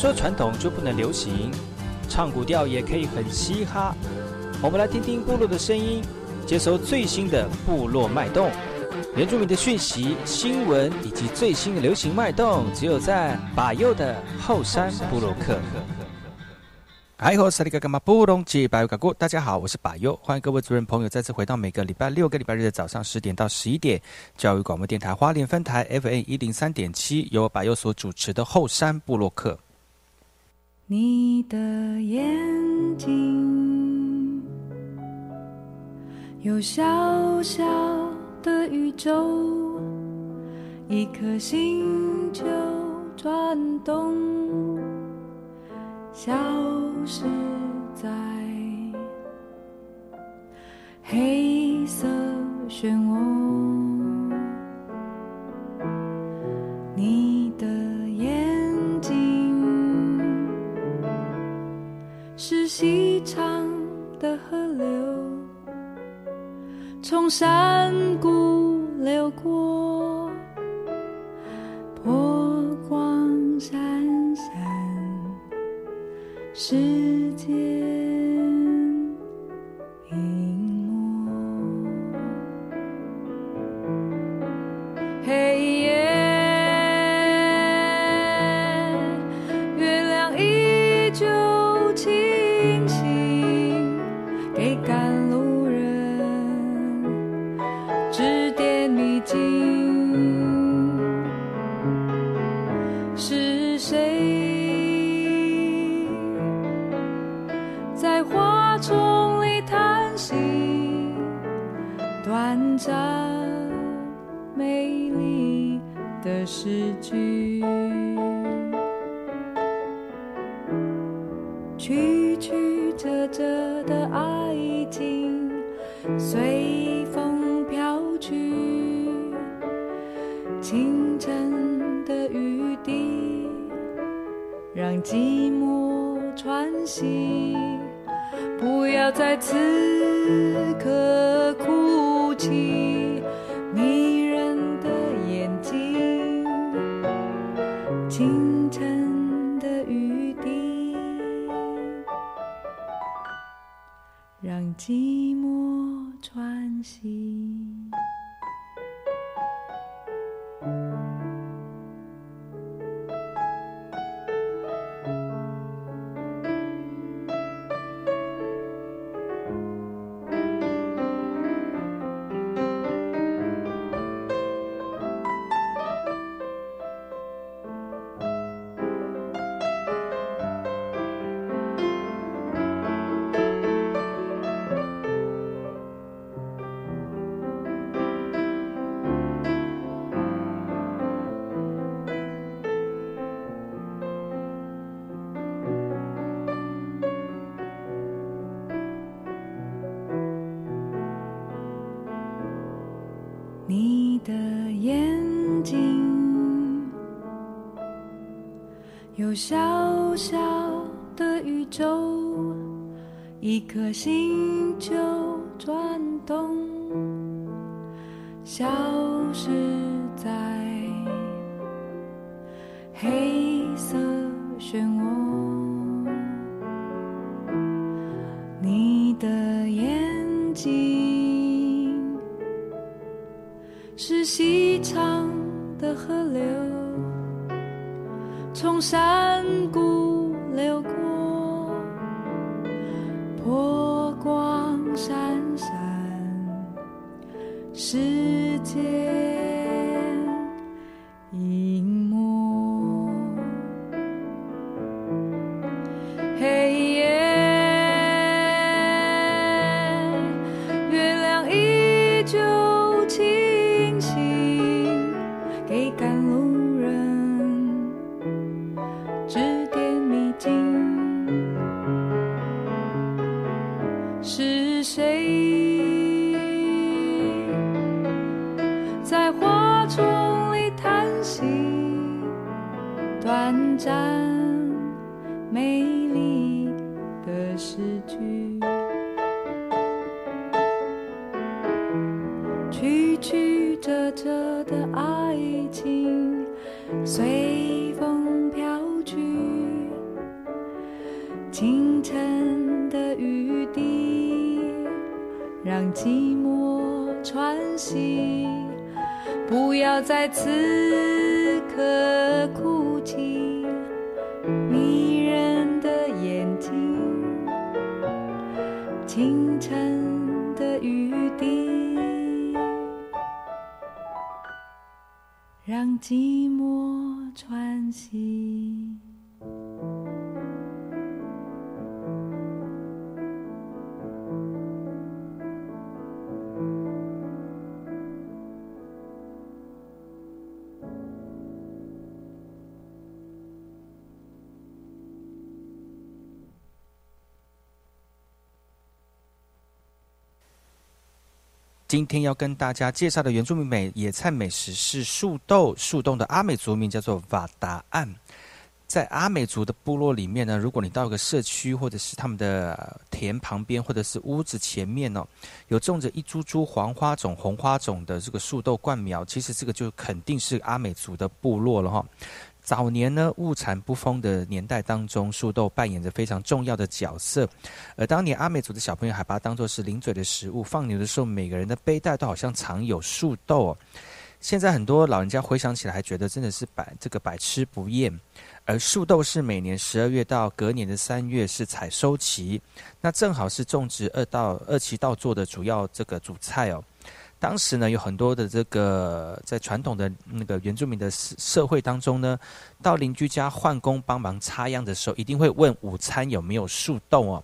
说传统就不能流行，唱古调也可以很嘻哈。我们来听听部落的声音，接收最新的部落脉动、原住民的讯息、新闻以及最新的流行脉动，只有在把右的后山部落克。嗨，我是里格格马布隆吉巴尤嘎古，大家好，我是把右，欢迎各位主任朋友再次回到每个礼拜六、个礼拜日的早上十点到十一点，教育广播电台花莲分台 FM 一零三点七，由把右所主持的后山部落克。你的眼睛有小小的宇宙，一颗星球转动，消失在黑色漩涡。的河流，从山谷流过，波光闪闪，世界。我在此刻哭泣迷人的眼睛清晨的雨滴让寂寞喘息。一颗星球转动，黑夜，今天要跟大家介绍的原住民美野菜美食是树豆，树洞的阿美族名叫做瓦达岸。在阿美族的部落里面呢，如果你到一个社区或者是他们的田旁边，或者是屋子前面哦，有种着一株株黄花种、红花种的这个树豆灌苗，其实这个就肯定是阿美族的部落了哈。早年呢，物产不丰的年代当中，树豆扮演着非常重要的角色。而当年阿美族的小朋友还把它当作是零嘴的食物，放牛的时候，每个人的背带都好像藏有树豆哦。现在很多老人家回想起来，还觉得真的是百这个百吃不厌。而树豆是每年十二月到隔年的三月是采收期，那正好是种植二到二期稻作的主要这个主菜哦。当时呢，有很多的这个在传统的那个原住民的社社会当中呢，到邻居家换工帮忙插秧的时候，一定会问午餐有没有树豆哦。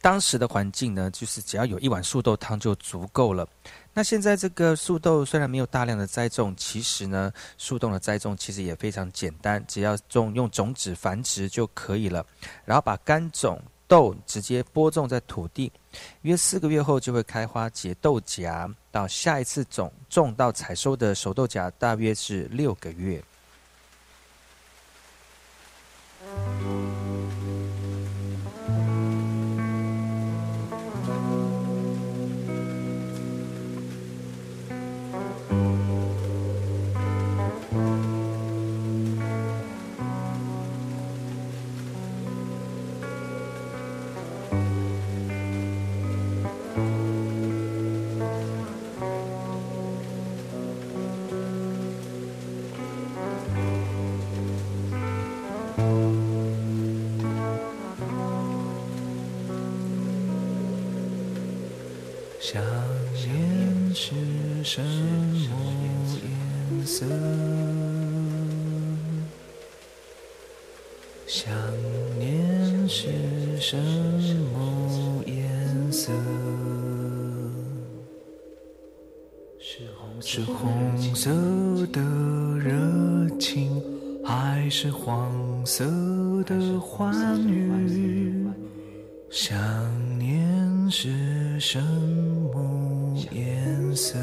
当时的环境呢，就是只要有一碗树豆汤就足够了。那现在这个树豆虽然没有大量的栽种，其实呢，树豆的栽种其实也非常简单，只要种用种子繁殖就可以了，然后把干种豆直接播种在土地，约四个月后就会开花结豆荚，到下一次种种到采收的熟豆荚大约是六个月。念是什么颜色？是红色的热情，还是黄色的欢愉？想念是什么颜色？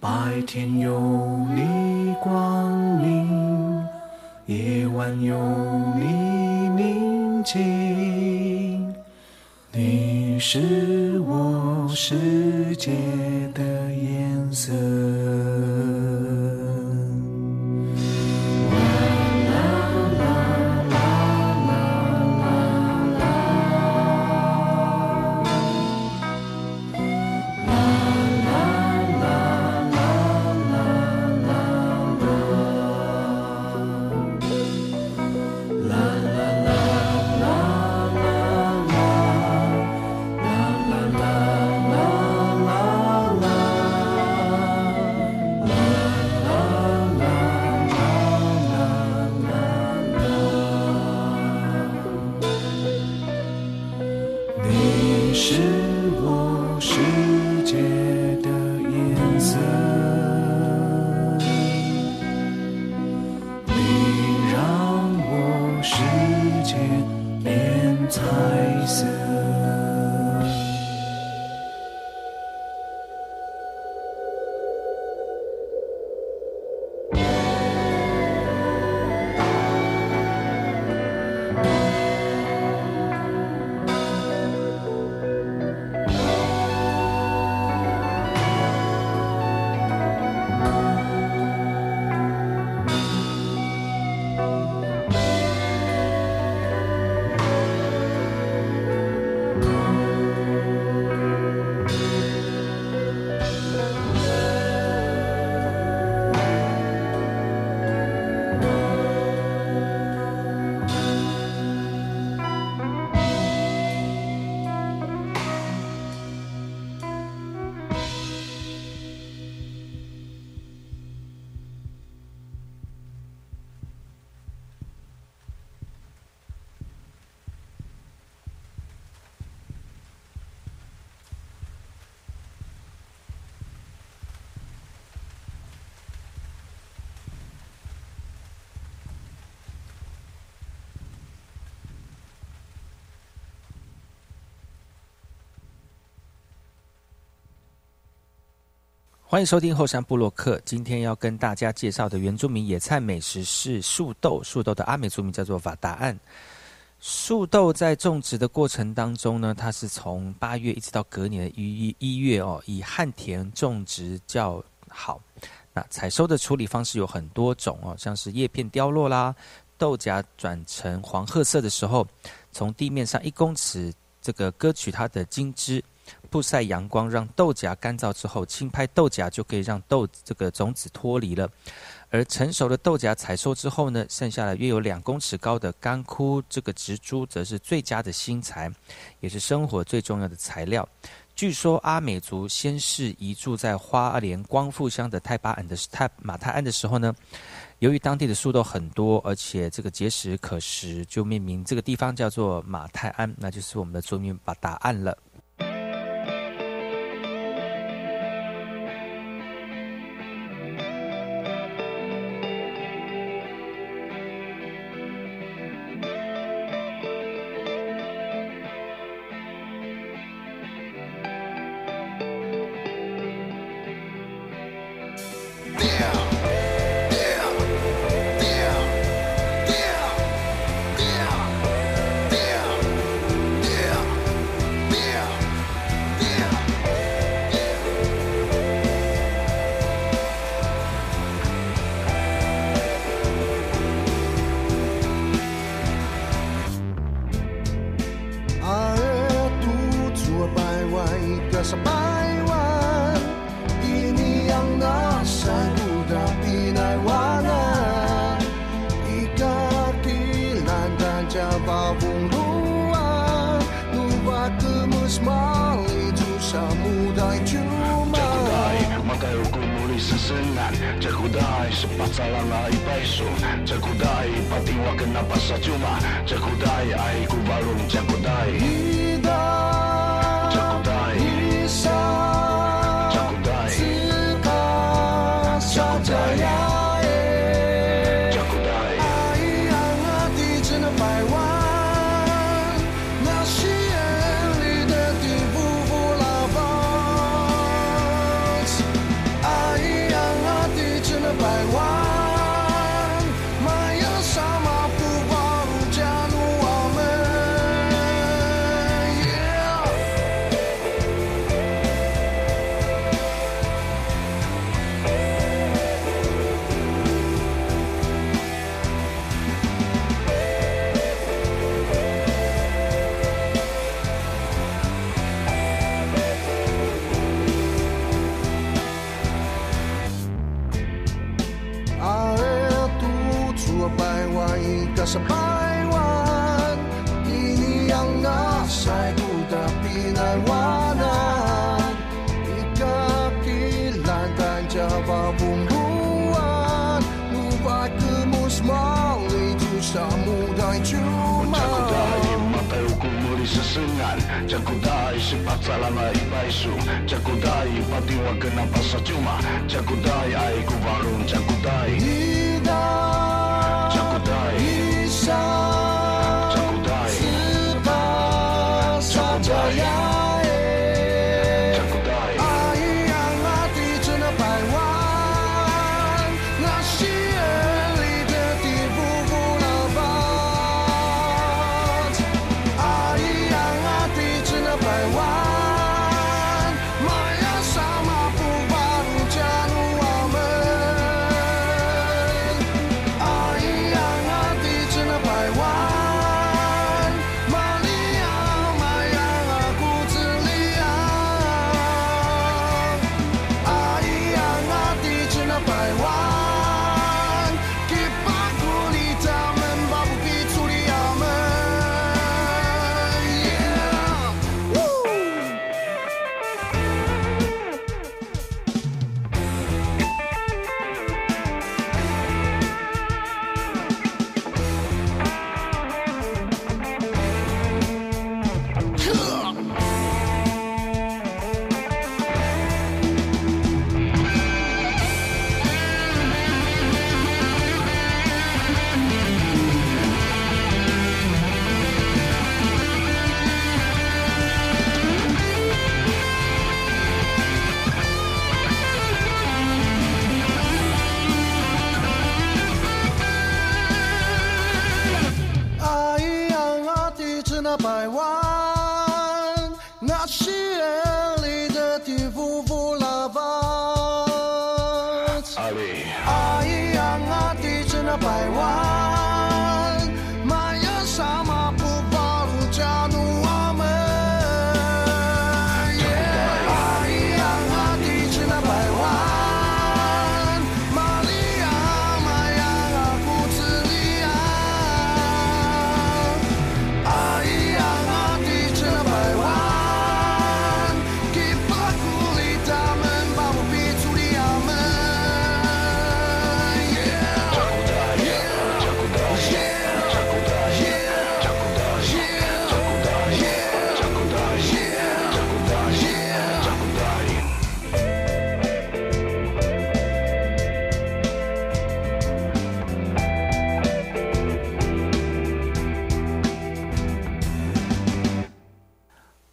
白天有你光明，夜晚有你宁静。你是我世界欢迎收听后山部落客。今天要跟大家介绍的原住民野菜美食是树豆。树豆的阿美族名叫做瓦达案。树豆在种植的过程当中呢，它是从八月一直到隔年的一一月哦，以旱田种植较好。那采收的处理方式有很多种哦，像是叶片凋落啦，豆荚转成黄褐色的时候，从地面上一公尺这个割取它的茎枝。曝晒阳光，让豆荚干燥之后，轻拍豆荚就可以让豆这个种子脱离了。而成熟的豆荚采收之后呢，剩下了约有两公尺高的干枯这个植株，则是最佳的新材，也是生活最重要的材料。据说阿美族先是移住在花莲光复乡的泰巴岸的泰马泰安的时候呢，由于当地的树豆很多，而且这个结实可食，就命名这个地方叫做马泰安，那就是我们的族名把答案了。Ikawa'y kasabaywan Iniyang nasa'y kuda pinarwanan Ikakilan dan jawabumbuan Ubat kemusmal Itu samudai cuma. Ucakudai matai ukumuri sesengan Cakudai si salana ibaisu Cakudai patiwa kenapa sacuma Cakudai aiku warung Cakudai Cakudai yeah.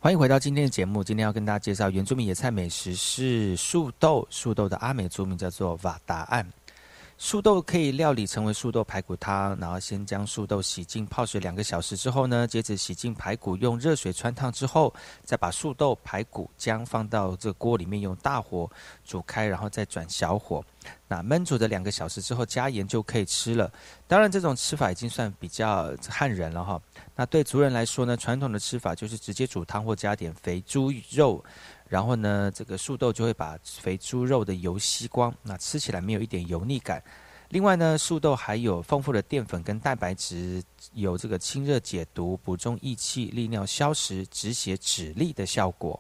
欢迎回到今天的节目。今天要跟大家介绍原住民野菜美食是树豆，树豆的阿美族名叫做瓦达案。树豆可以料理成为树豆排骨汤，然后先将树豆洗净泡水两个小时之后呢，接着洗净排骨，用热水穿烫之后，再把树豆、排骨姜放到这锅里面，用大火煮开，然后再转小火。那焖煮的两个小时之后，加盐就可以吃了。当然，这种吃法已经算比较汉人了哈。那对族人来说呢，传统的吃法就是直接煮汤或加点肥猪肉，然后呢，这个素豆就会把肥猪肉的油吸光，那吃起来没有一点油腻感。另外呢，素豆还有丰富的淀粉跟蛋白质，有这个清热解毒、补中益气、利尿消食、止血止痢的效果。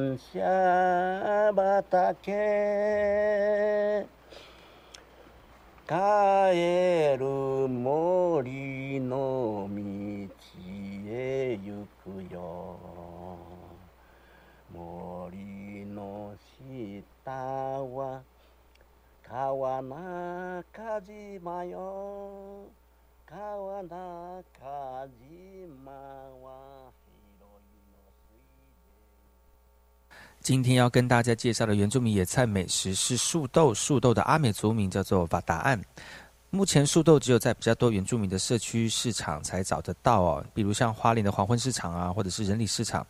感謝畑。帰る森の道へ行くよ。森の下は川中島よ。川中島は今天要跟大家介绍的原住民野菜美食是树豆，树豆的阿美族名叫做瓦达岸。目前树豆只有在比较多原住民的社区市场才找得到哦，比如像花莲的黄昏市场啊，或者是人里市场。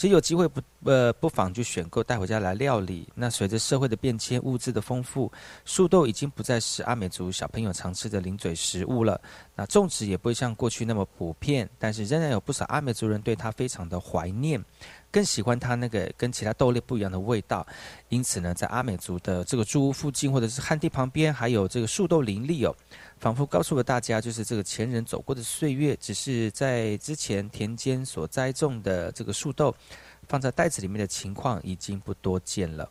其实有机会不呃不妨就选购带回家来料理。那随着社会的变迁，物质的丰富，树豆已经不再是阿美族小朋友常吃的零嘴食物了。那种植也不会像过去那么普遍，但是仍然有不少阿美族人对它非常的怀念。更喜欢它那个跟其他豆类不一样的味道，因此呢，在阿美族的这个住屋附近或者是旱地旁边，还有这个树豆林立哦，仿佛告诉了大家，就是这个前人走过的岁月，只是在之前田间所栽种的这个树豆，放在袋子里面的情况已经不多见了。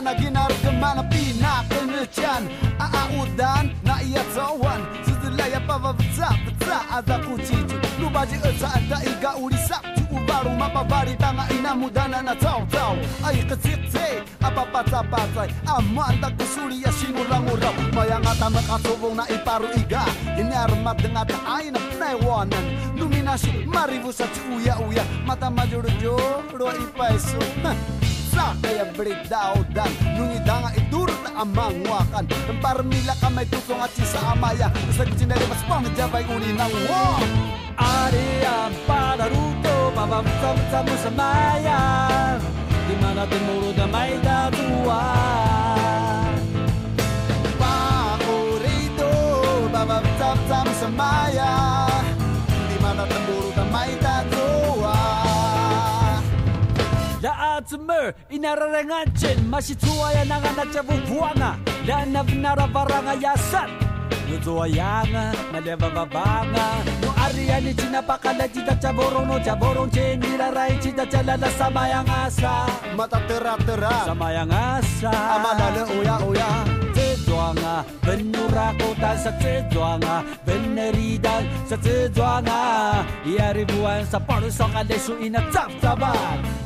na ginargaman Pina penyucian A'a ah, ah, udan na iya cawan Sedelaya pava vza vza Aza ku cicu Lubaji eca ada iga uri sakcu Ubaru mapa bari tanga ina mudana na caw caw Ai kecik cek Apa Aman tak kusuri ya singurang urap Maya ngata makasubung na iparu iga. Ini armat dengan tak aina penewanan Nominasi sa cuya uya Mata majur jo sa kaya breakdown dan nungidanga itur na amang wakan. Ng parmila kamay tusong at sa amaya. Sa kuchinari mas pangjabay uli ng wong Aria para ruto babamsam samu samaya di mana timuro damay datua Paorito babamsam samu samaya tsumur inararanganchin mashitsua ya nanga na tsavupuanga lana vinara varanga ya sat. Yotsoa yanga maleva vavanga no ariani cina pakala cita caborono caboron cendirarai cita calala samayang asa mata terak-terak samayang asa amalale oya-oya tsetswanga benurakotan sa tsetswanga. Beneridan sa tsetswanga. Iaribuan sa parusong alesu ina tsap-tsapan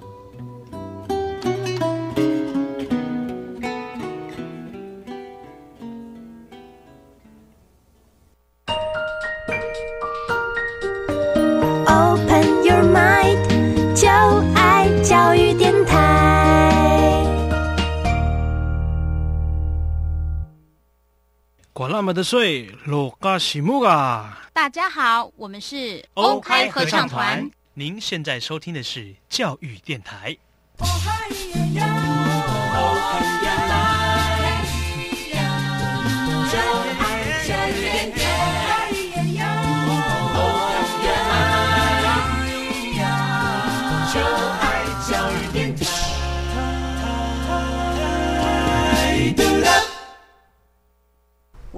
的水，罗嘎西木啊！大家好，我们是欧开合唱团。您现在收听的是教育电台。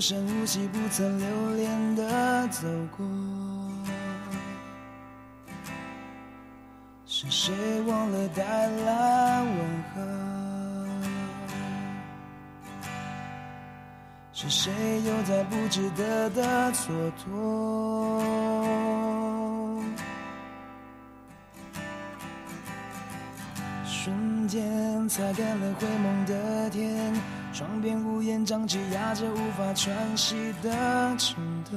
无声无息、不曾留恋的走过。是谁忘了带来问候？是谁又在不值得的蹉跎？瞬间擦干了灰蒙的天，窗边屋檐瘴气压着无法喘息的情窦。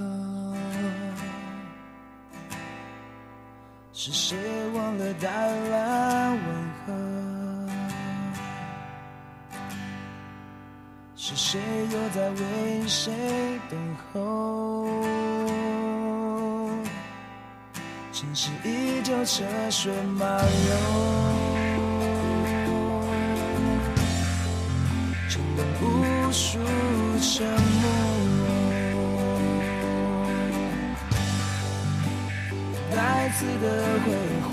是谁忘了带来问候？是谁又在为谁等候？城市依旧车水马龙。承担无数沉默，带刺的挥霍。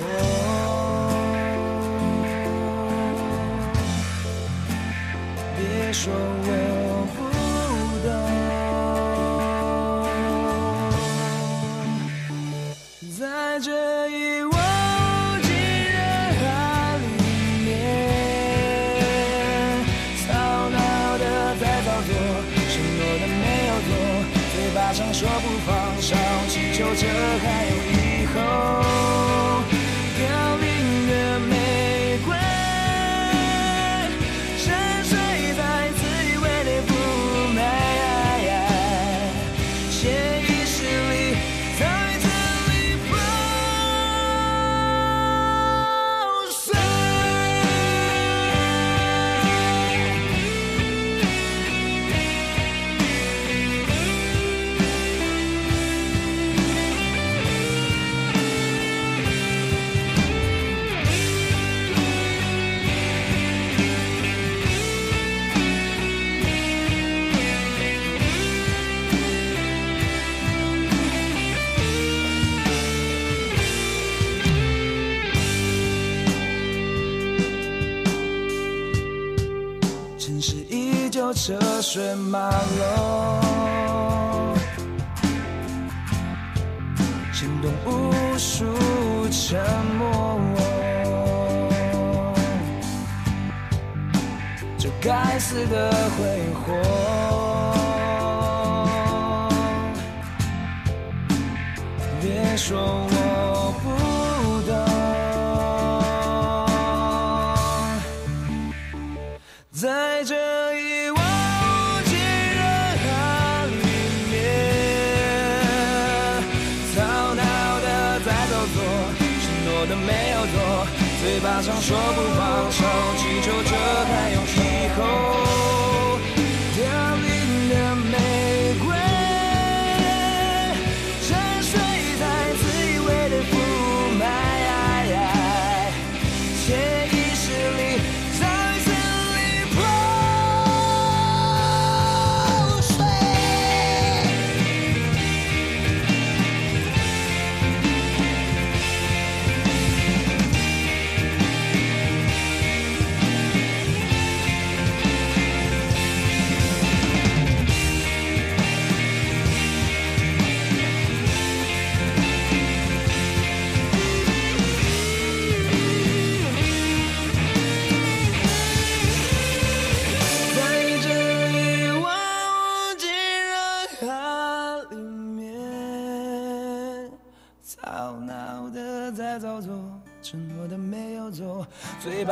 别说水马龙，牵动无数沉默。这该死的挥霍，别说我不巴上说不放手，祈求着还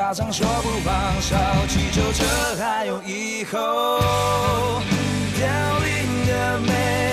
嘴巴上说不放手，祈求着还有以后。凋零的美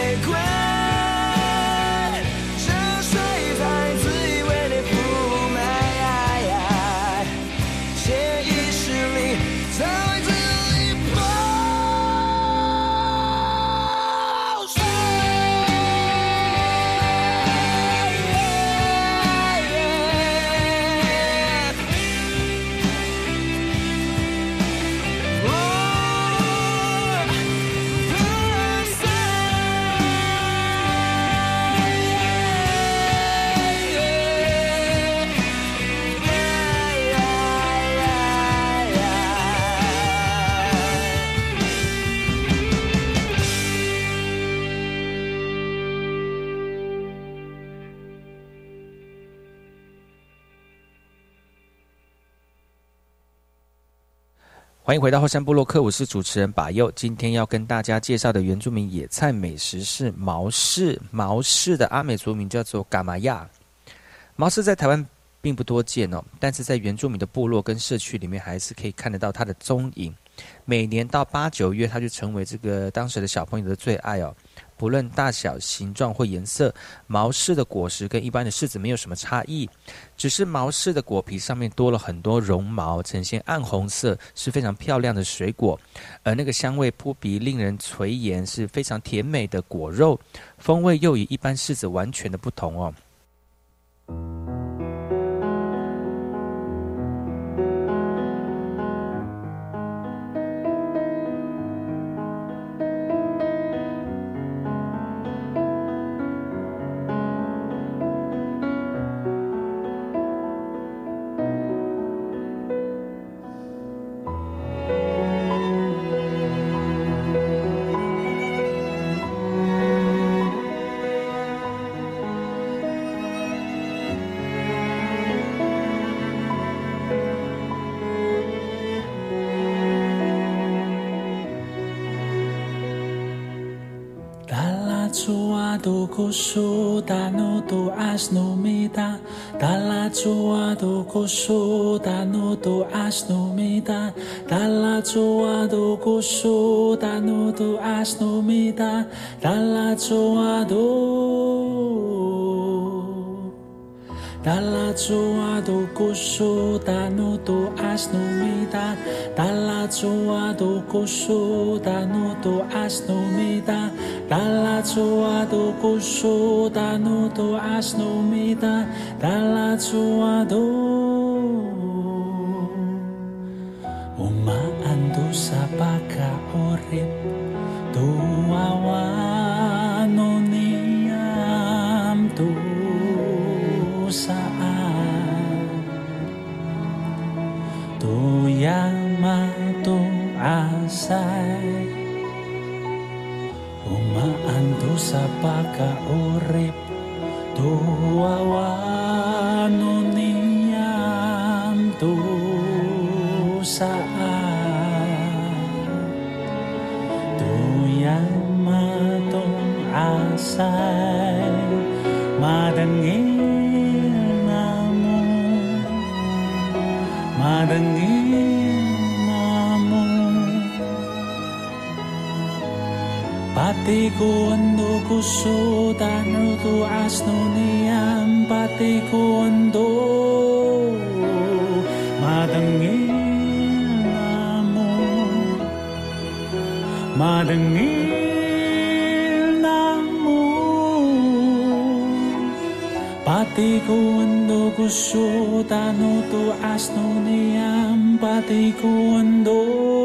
欢迎回到后山部落客，我是主持人把佑。今天要跟大家介绍的原住民野菜美食是毛氏。毛氏的阿美族名叫做嘎玛亚。毛氏在台湾并不多见哦，但是在原住民的部落跟社区里面，还是可以看得到它的踪影。每年到八九月，它就成为这个当时的小朋友的最爱哦。不论大小、形状或颜色，毛柿的果实跟一般的柿子没有什么差异，只是毛柿的果皮上面多了很多绒毛，呈现暗红色，是非常漂亮的水果。而那个香味扑鼻，令人垂涎，是非常甜美的果肉，风味又与一般柿子完全的不同哦。da no do as no me da da la chua do go so da no do as no me da da la chua do go so da no do as no me da da la chua do da la chua do go so da no do as no me da da Talatsuado kusuda nuto asno meda Talatsuado kusuda nuto asno meda Talatsuado Umaando sa pagkaorip Tuwawano niyam tusaan Tuyang kasay Umaanto sa pagkaurip Tuwawano niyam Tuyang matong asay Madangin na mo Madangin 바티고 구소 단으로도 아스노니안 바티고 원도 마당에 나무 마당에 나무 바티고 원도 구소 단으로도 아스노니안 바티고 원도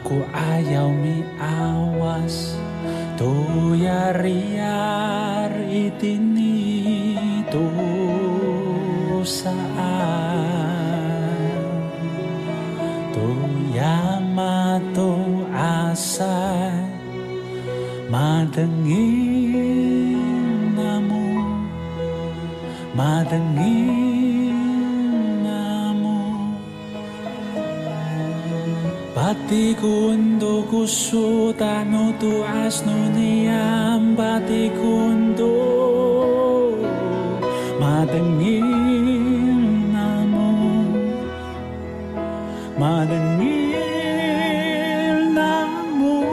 aku ayaumi awas tu yariar itini tu saan. Tu yamato asai madengin namu madengin Hatiku untuk kusut anu tuas nuniam batiku untuk madengi namu. Madengi namu.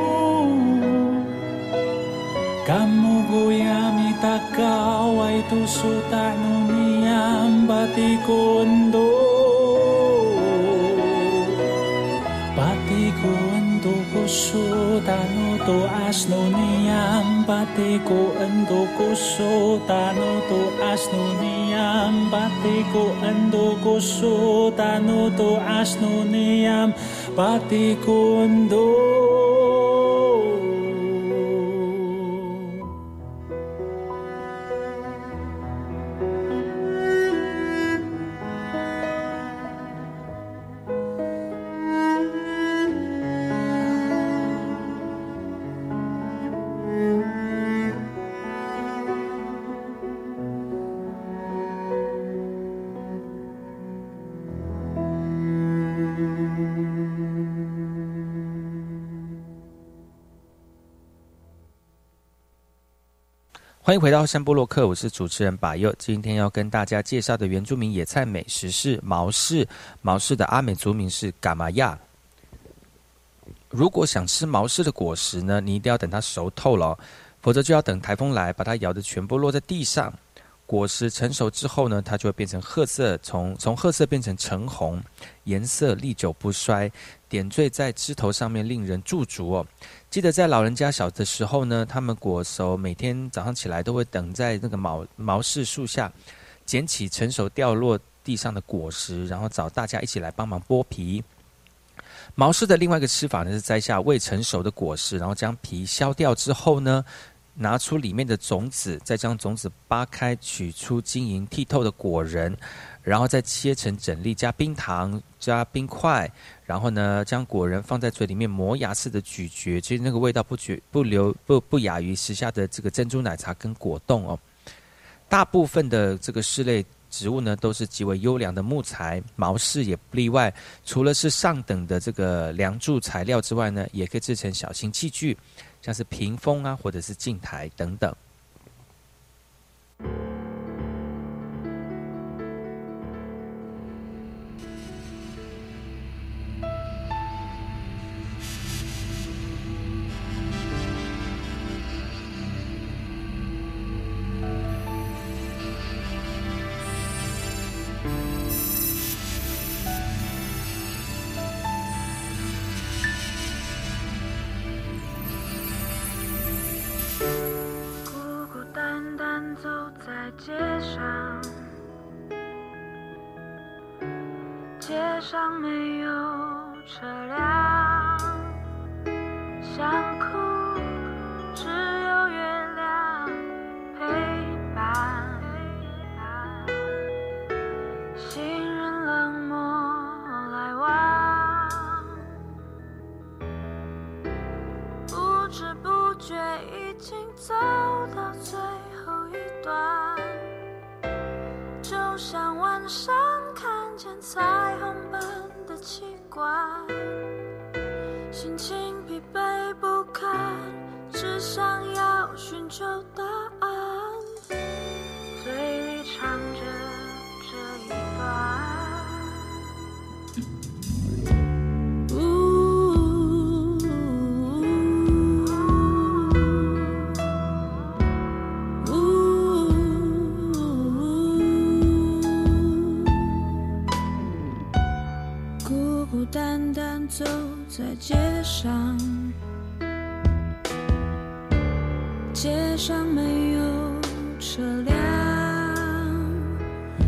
Kamu guyami takawai tu sutanu niam batiku tano to asno niyam pati ko ando ko so tano to asno niyam pati ko ando ko so tano to asno niyam pati ko ando 欢迎回到山波洛克，我是主持人把佑。今天要跟大家介绍的原住民野菜美食是毛氏，毛氏的阿美族名是嘎玛亚。如果想吃毛氏的果实呢，你一定要等它熟透了，否则就要等台风来把它摇的全部落在地上。果实成熟之后呢，它就会变成褐色，从从褐色变成橙红，颜色历久不衰，点缀在枝头上面，令人驻足哦。记得在老人家小的时候呢，他们果熟，每天早上起来都会等在那个毛毛氏树下，捡起成熟掉落地上的果实，然后找大家一起来帮忙剥皮。毛氏的另外一个吃法呢，是摘下未成熟的果实，然后将皮削掉之后呢，拿出里面的种子，再将种子扒开，取出晶莹剔透的果仁，然后再切成整粒，加冰糖、加冰块，然后呢，将果仁放在嘴里面磨牙似的咀嚼，其实那个味道不绝不留不不亚于时下的这个珍珠奶茶跟果冻哦。大部分的这个室内植物呢，都是极为优良的木材，毛氏也不例外。除了是上等的这个梁柱材料之外呢，也可以制成小型器具，像是屏风啊，或者是镜台等等。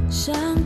想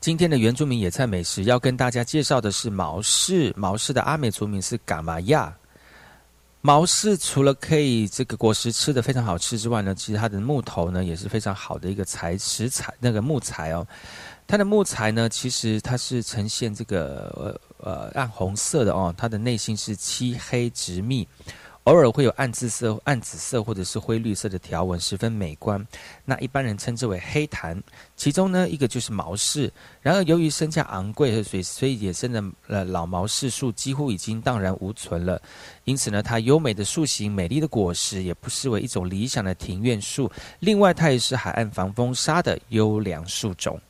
今天的原住民野菜美食要跟大家介绍的是毛氏，毛氏的阿美族名是嘎玛亚。毛氏除了可以这个果实吃的非常好吃之外呢，其实它的木头呢也是非常好的一个材食材，那个木材哦。它的木材呢，其实它是呈现这个呃呃暗红色的哦，它的内心是漆黑直密。偶尔会有暗紫色、暗紫色或者是灰绿色的条纹，十分美观。那一般人称之为黑檀。其中呢，一个就是毛氏。然而，由于身价昂贵，所以所以野生的呃老毛氏树几乎已经荡然无存了。因此呢，它优美的树形、美丽的果实，也不失为一种理想的庭院树。另外，它也是海岸防风沙的优良树种。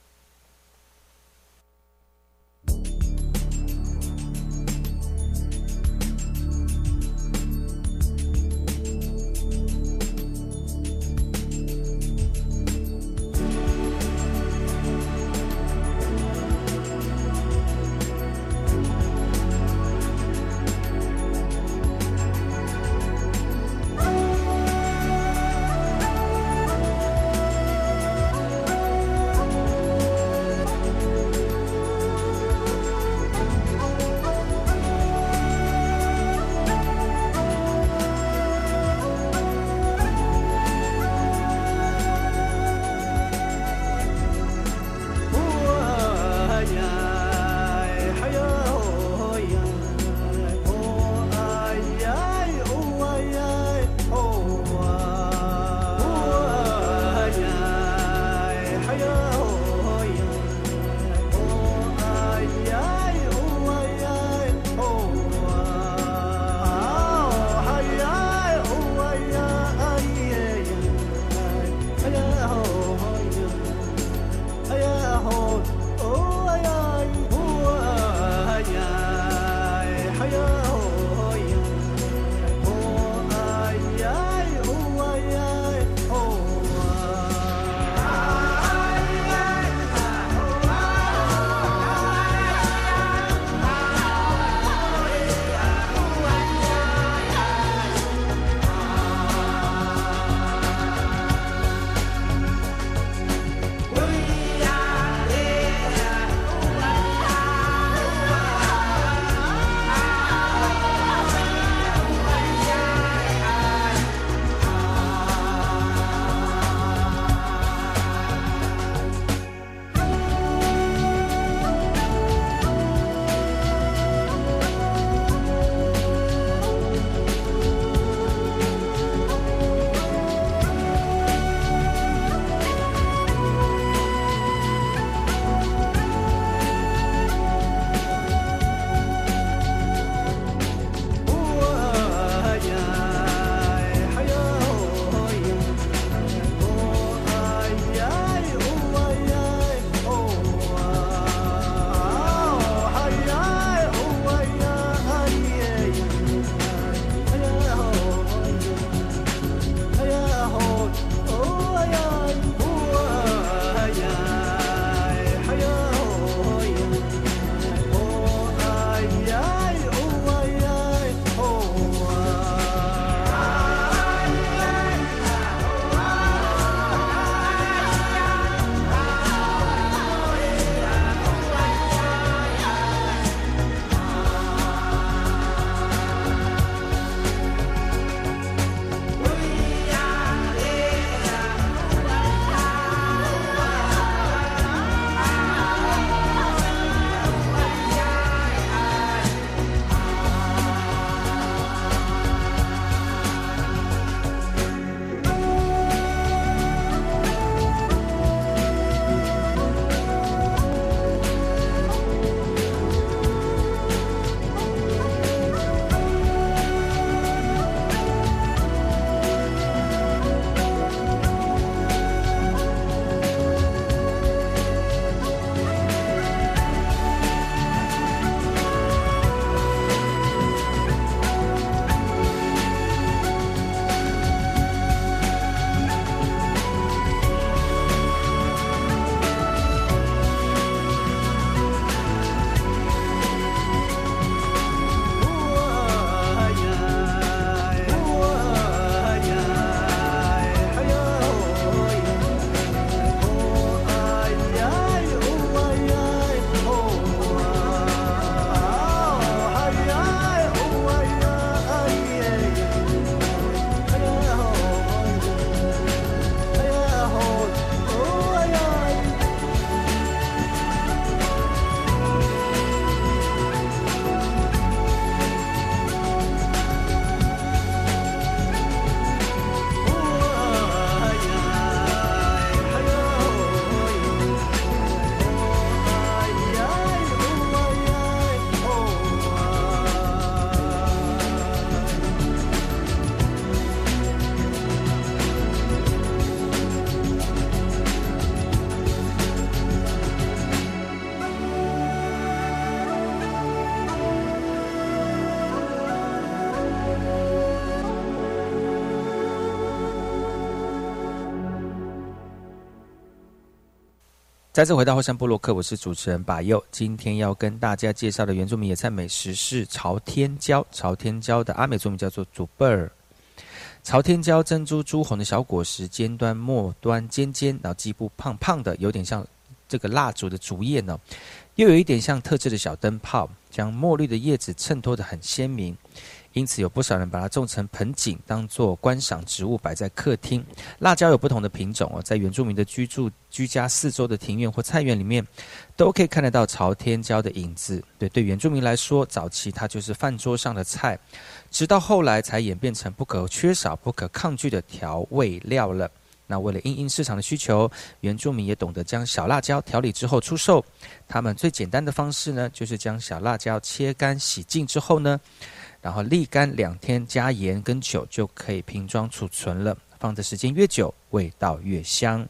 再次回到后山部落克，我是主持人把佑。今天要跟大家介绍的原住民野菜美食是朝天椒。朝天椒的阿美族名叫做祖贝尔。朝天椒珍珠朱红的小果实，尖端末端尖尖，然后基部胖胖的，有点像这个蜡烛的烛叶呢，又有一点像特制的小灯泡，将墨绿的叶子衬托得很鲜明。因此，有不少人把它种成盆景，当做观赏植物摆在客厅。辣椒有不同的品种哦，在原住民的居住居家四周的庭院或菜园里面，都可以看得到朝天椒的影子。对对，原住民来说，早期它就是饭桌上的菜，直到后来才演变成不可缺少、不可抗拒的调味料了。那为了应应市场的需求，原住民也懂得将小辣椒调理之后出售。他们最简单的方式呢，就是将小辣椒切干、洗净之后呢。然后沥干两天，加盐跟酒就可以瓶装储存了。放的时间越久，味道越香。